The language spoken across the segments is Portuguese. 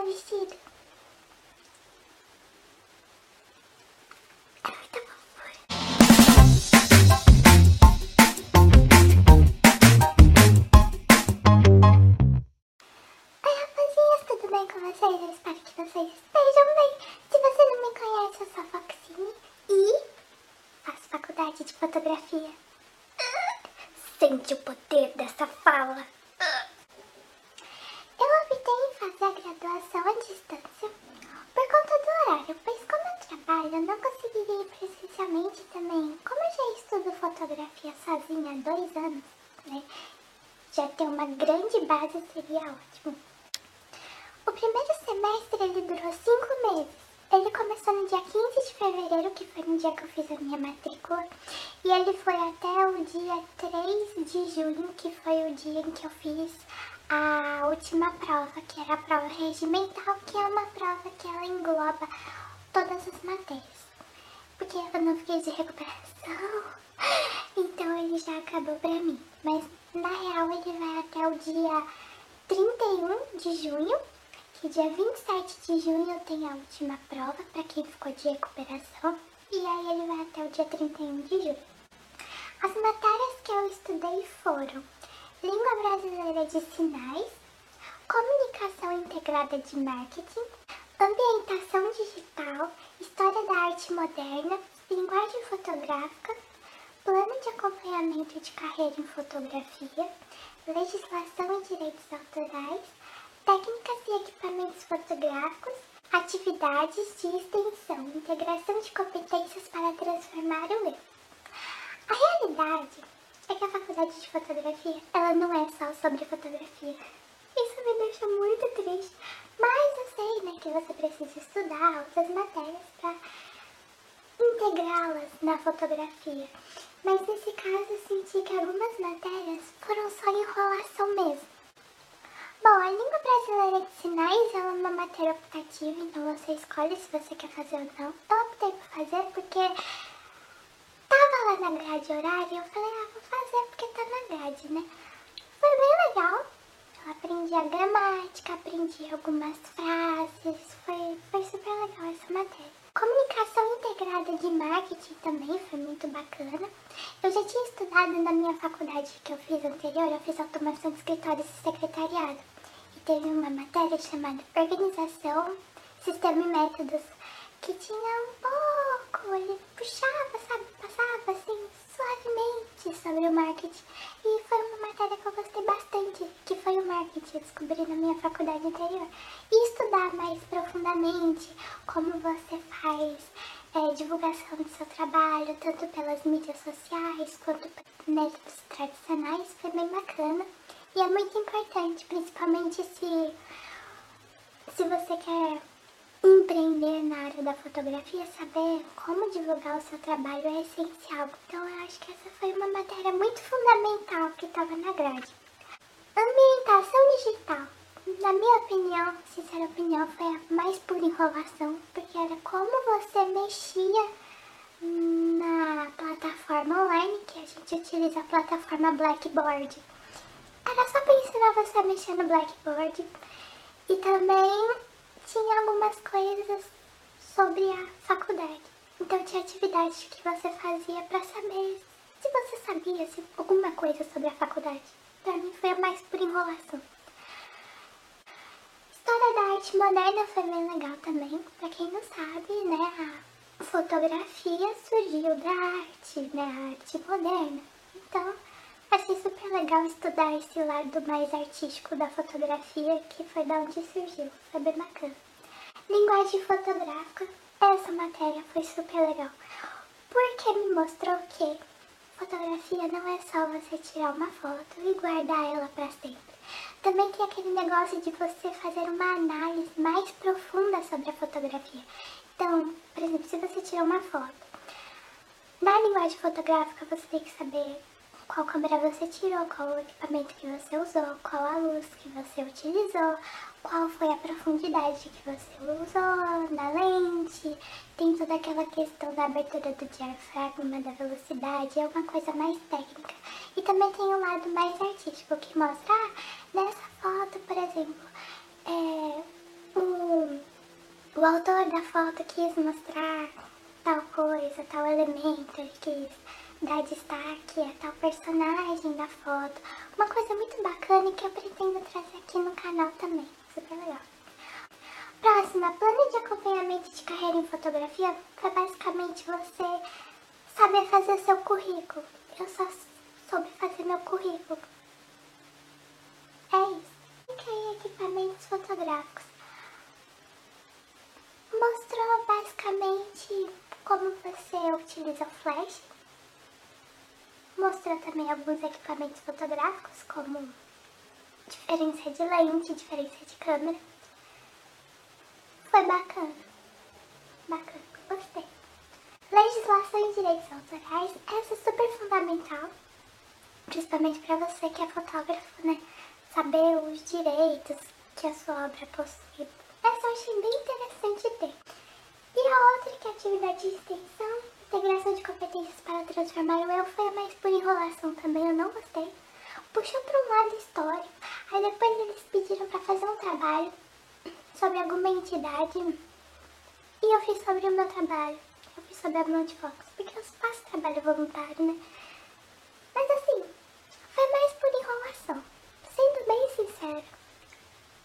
travesseiro. É muita fofura. Oi, rapazinhas, tudo bem com vocês? Eu espero que vocês estejam bem. Se você não me conhece, eu sou a Foxine e faço faculdade de fotografia. Ah, sente o poder dessa fala fazer a graduação à distância por conta do horário, pois como eu trabalho, eu não conseguiria ir presencialmente também. Como eu já estudo fotografia sozinha há dois anos, né? Já ter uma grande base seria ótimo. O primeiro semestre ele durou cinco meses. Ele começou no dia 15 de fevereiro, que foi no dia que eu fiz a minha matrícula, e ele foi até o dia 3 de junho, que foi o dia em que eu fiz a última prova, que era a prova regimental, que é uma prova que ela engloba todas as matérias. Porque eu não fiquei de recuperação, então ele já acabou pra mim. Mas na real ele vai até o dia 31 de junho, que dia 27 de junho tenho a última prova para quem ficou de recuperação. E aí ele vai até o dia 31 de julho. As matérias que eu estudei foram Língua Brasileira de Sinais, Comunicação Integrada de Marketing, Ambientação Digital, História da Arte Moderna, Linguagem Fotográfica, Plano de Acompanhamento de Carreira em Fotografia, Legislação e Direitos Autorais, Técnicas e Equipamentos Fotográficos, Atividades de Extensão, Integração de Competências para Transformar o Eu. A realidade é que a faculdade de fotografia, ela não é só sobre fotografia. Isso me deixa muito triste. Mas eu sei, né, que você precisa estudar outras matérias para integrá-las na fotografia. Mas nesse caso eu senti que algumas matérias foram só enrolação mesmo. Bom, a língua brasileira de sinais é uma matéria optativa, então você escolhe se você quer fazer ou não. Eu optei por fazer porque tava lá na grade horária eu falei, ah, vou fazer porque tá na grade, né? Foi bem legal. Eu aprendi a gramática, aprendi algumas frases, foi, foi super legal essa matéria. Comunicação integrada de marketing também foi muito bacana. Eu já tinha estudado na minha faculdade que eu fiz anterior, eu fiz automação de escritórios e secretariado. E teve uma matéria chamada Organização, Sistema e Métodos, que tinha um pouco, ele puxava, sabe, passava assim, suavemente sobre o marketing. E foi uma matéria que eu gostei bastante, que foi o marketing, eu descobri na minha faculdade anterior. E estudar mais profundamente como você faz é, divulgação do seu trabalho, tanto pelas mídias sociais quanto pelos métodos tradicionais, foi bem bacana. E é muito importante, principalmente se, se você quer empreender na área da fotografia, saber como divulgar o seu trabalho é essencial. Então eu acho que essa foi uma matéria muito fundamental que estava na grade. Ambientação digital. Na minha opinião, sincera opinião, foi a mais pura enrolação, porque era como você mexia na plataforma online, que a gente utiliza a plataforma Blackboard. Era só para ensinar você a mexer no Blackboard. E também tinha algumas coisas sobre a faculdade. Então tinha atividades que você fazia para saber se você sabia se alguma coisa sobre a faculdade. Para mim foi mais por enrolação. História da arte moderna foi bem legal também. Para quem não sabe, né, a fotografia surgiu da arte, né, a arte moderna. Então, achei super legal estudar esse lado mais artístico da fotografia, que foi da onde surgiu. Foi bem bacana. Linguagem fotográfica, essa matéria foi super legal. Porque me mostrou que fotografia não é só você tirar uma foto e guardar ela para sempre. Também tem aquele negócio de você fazer uma análise mais profunda sobre a fotografia. Então, por exemplo, se você tira uma foto, na linguagem fotográfica você tem que saber qual câmera você tirou, qual o equipamento que você usou, qual a luz que você utilizou, qual foi a profundidade que você usou na lente, tem toda aquela questão da abertura do diafragma, da velocidade, é uma coisa mais técnica. E também tem um lado mais artístico que mostra, ah, nessa foto, por exemplo, é, o, o autor da foto quis mostrar tal coisa, tal elemento, ele quis dar destaque a tal personagem da foto. Uma coisa muito bacana que eu pretendo trazer aqui no canal também super legal. Próxima, plano de acompanhamento de carreira em fotografia foi basicamente você saber fazer seu currículo. Eu só soube fazer meu currículo. É isso. Fiquei equipamentos fotográficos. Mostrou basicamente como você utiliza o flash. Mostrou também alguns equipamentos fotográficos, como diferença de lente, diferença de câmera. Foi bacana. Bacana, gostei. Legislação e direitos autorais, essa é super fundamental, principalmente para você que é fotógrafo, né? Saber os direitos que a sua obra possui. Essa eu achei bem interessante ter. E a outra, que é atividade de extensão, integração de competências para transformar o eu, foi mais por enrolação também, eu não gostei. Puxou para um lado histórico, aí depois eles pediram para fazer um trabalho sobre alguma entidade e eu fiz sobre o meu trabalho. Eu fiz sobre a Fox, porque eu faço trabalho voluntário, né? Mas assim, foi mais por enrolação, sendo bem sincero.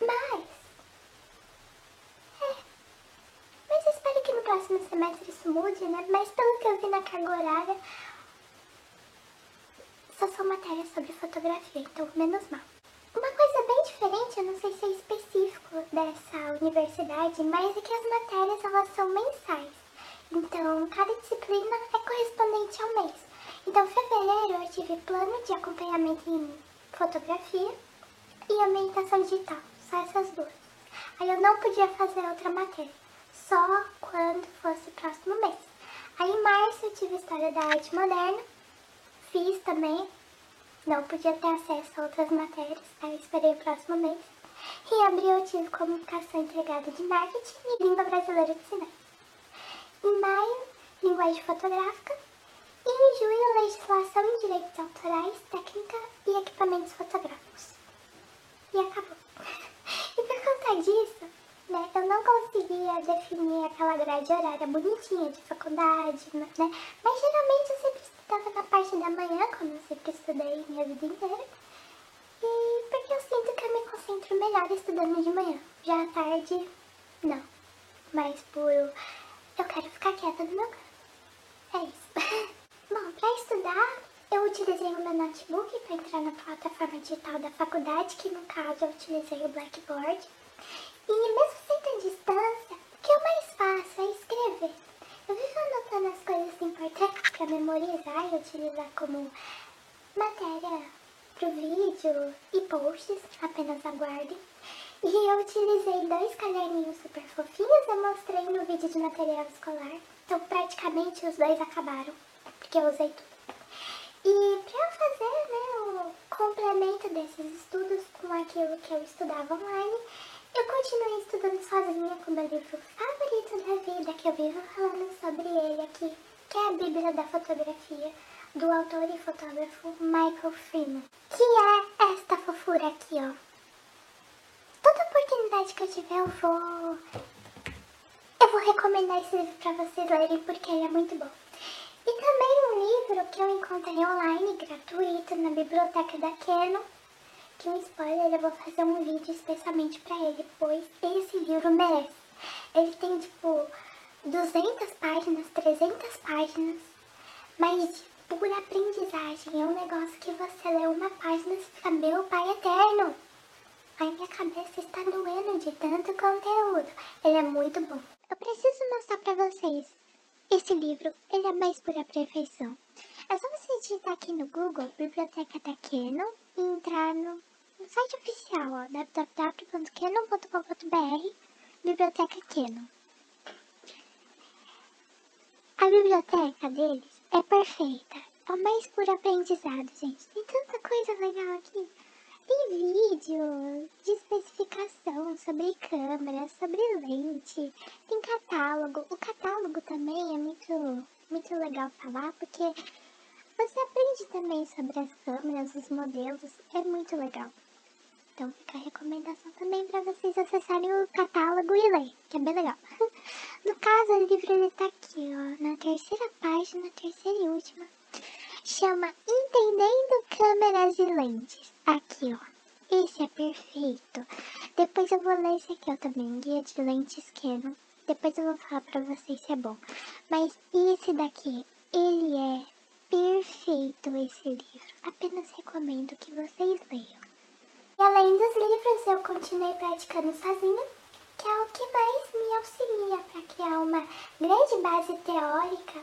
Mas, é, mas eu espero que no próximo semestre isso mude, né? Mas pelo que eu vi na carga horária, só são matérias sobre fotografia, então menos mal. Uma coisa bem diferente, eu não sei se é específico dessa universidade, mas é que as matérias elas são mensais. Então, cada disciplina é correspondente ao mês. Então, em fevereiro eu tive plano de acompanhamento em fotografia e ambientação digital, só essas duas. Aí eu não podia fazer outra matéria, só quando fosse próximo mês. Aí em março eu tive História da Arte Moderna, fiz também não podia ter acesso a outras matérias, aí esperei o próximo mês. Em abril eu tive comunicação entregada de marketing e língua brasileira de cinema. Em maio, linguagem fotográfica. E em junho, legislação em direitos autorais, técnica e equipamentos fotográficos. E acabou. e por conta disso, né, eu não conseguia definir aquela grade horária bonitinha de faculdade, né? Mas geralmente eu sempre estava na parte da manhã, como eu sempre estudei minha vida inteira. E porque eu sinto que eu me concentro melhor estudando de manhã. Já à tarde, não. Mas por eu quero ficar quieta no meu canto. É isso. Bom, para estudar, eu utilizei o meu notebook para entrar na plataforma digital da faculdade, que no caso eu utilizei o Blackboard. E mesmo sendo à distância, o que eu mais faço é escrever. Eu vivo anotando as coisas importantes para memorizar e utilizar como matéria para o vídeo e posts, apenas aguardem. E eu utilizei dois caderninhos super fofinhos, eu mostrei no vídeo de material escolar. Então praticamente os dois acabaram, porque eu usei tudo. E para eu fazer né, o complemento desses estudos com aquilo que eu estudava online, eu continuei estudando sozinha com meu livro favorito da vida, que eu vivo falando sobre ele aqui, que é a Bíblia da Fotografia, do autor e fotógrafo Michael Freeman. Que é esta fofura aqui, ó. Toda oportunidade que eu tiver, eu vou... Eu vou recomendar esse livro pra vocês lerem, porque ele é muito bom. E também um livro que eu encontrei online, gratuito, na biblioteca da Canon, que um spoiler, eu vou fazer um vídeo especialmente pra ele, pois esse livro merece. Ele tem, tipo, 200 páginas, 300 páginas, mas de pura aprendizagem. É um negócio que você lê uma página e fica, meu pai eterno. A minha cabeça está doendo de tanto conteúdo. Ele é muito bom. Eu preciso mostrar pra vocês esse livro. Ele é mais pura perfeição. É só você digitar aqui no Google, Biblioteca da e entrar no site oficial, ó, www.canon.com.br, Biblioteca Canon. A biblioteca deles é perfeita, é o mais puro aprendizado, gente. Tem tanta coisa legal aqui. Tem vídeo de especificação sobre câmera, sobre lente, tem catálogo. O catálogo também é muito, muito legal falar, porque você aprende também sobre as câmeras, os modelos, é muito legal. Então fica a recomendação também para vocês acessarem o catálogo e ler, que é bem legal. No caso, o livro ele tá aqui, ó, na terceira página, terceira e última. Chama Entendendo Câmeras e Lentes. Aqui, ó. Esse é perfeito. Depois eu vou ler esse aqui ó, também, Guia de Lentes Canon. Depois eu vou falar pra vocês se é bom. Mas esse daqui, ele é perfeito, esse livro. Apenas recomendo que vocês leiam. E além dos livros, eu continuei praticando sozinha, que é o que mais me auxilia para criar uma grande base teórica,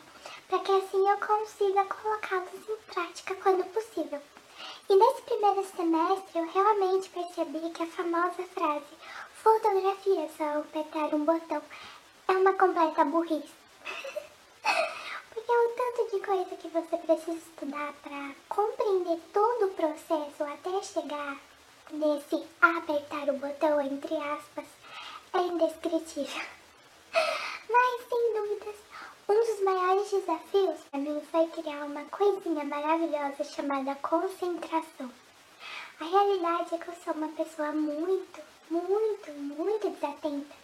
para que assim eu consiga colocá-los em prática quando possível. E nesse primeiro semestre eu realmente percebi que a famosa frase fotografia só apertar um botão é uma completa burrice. Tanto de coisa que você precisa estudar para compreender todo o processo até chegar nesse apertar o botão, entre aspas, é indescritível. Mas, sem dúvidas, um dos maiores desafios para mim foi criar uma coisinha maravilhosa chamada concentração. A realidade é que eu sou uma pessoa muito, muito, muito desatenta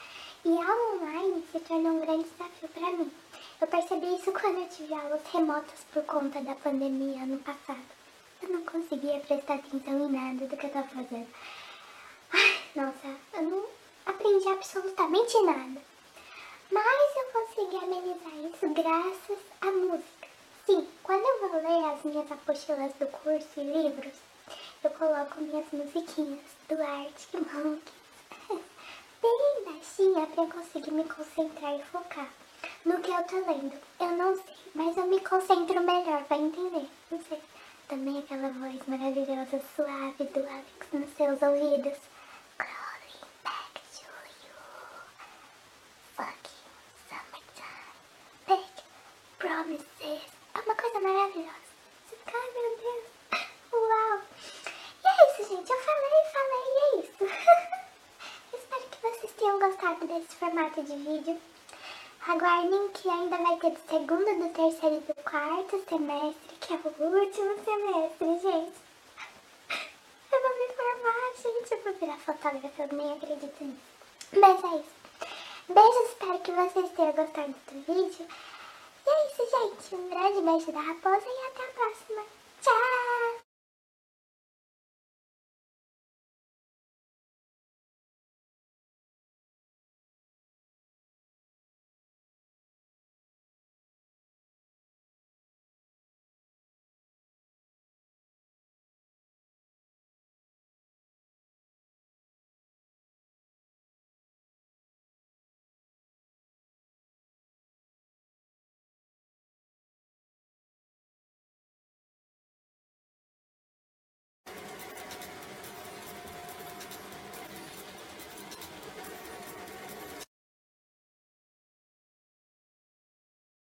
e a online se tornou um grande desafio para mim. Eu percebi isso quando eu tive aulas remotas por conta da pandemia ano passado. Eu não conseguia prestar atenção em nada do que eu estava fazendo. Ai, nossa, eu não aprendi absolutamente nada. Mas eu consegui amenizar isso graças à música. Sim, quando eu vou ler as minhas apostilas do curso e livros, eu coloco minhas musiquinhas do Arctic Monkeys. Bem baixinha eu conseguir me concentrar e focar no que eu tô lendo. Eu não sei, mas eu me concentro melhor, vai entender. Não sei. Também aquela voz maravilhosa, suave do Alex nos seus ouvidos. Crawling back to you. Fucking summertime. Big promises. É uma coisa maravilhosa. Ai meu Deus. Uau. E é isso, gente. Eu falei, falei e é isso. Espero que vocês tenham gostado desse formato de vídeo. Aguardem que ainda vai ter do segundo, do terceiro e do quarto semestre, que é o último semestre, gente. Eu vou me formar, gente. Eu vou virar fotógrafa, eu nem acredito nisso. Mas é isso. Beijos, espero que vocês tenham gostado do vídeo. E é isso, gente. Um grande beijo da raposa e até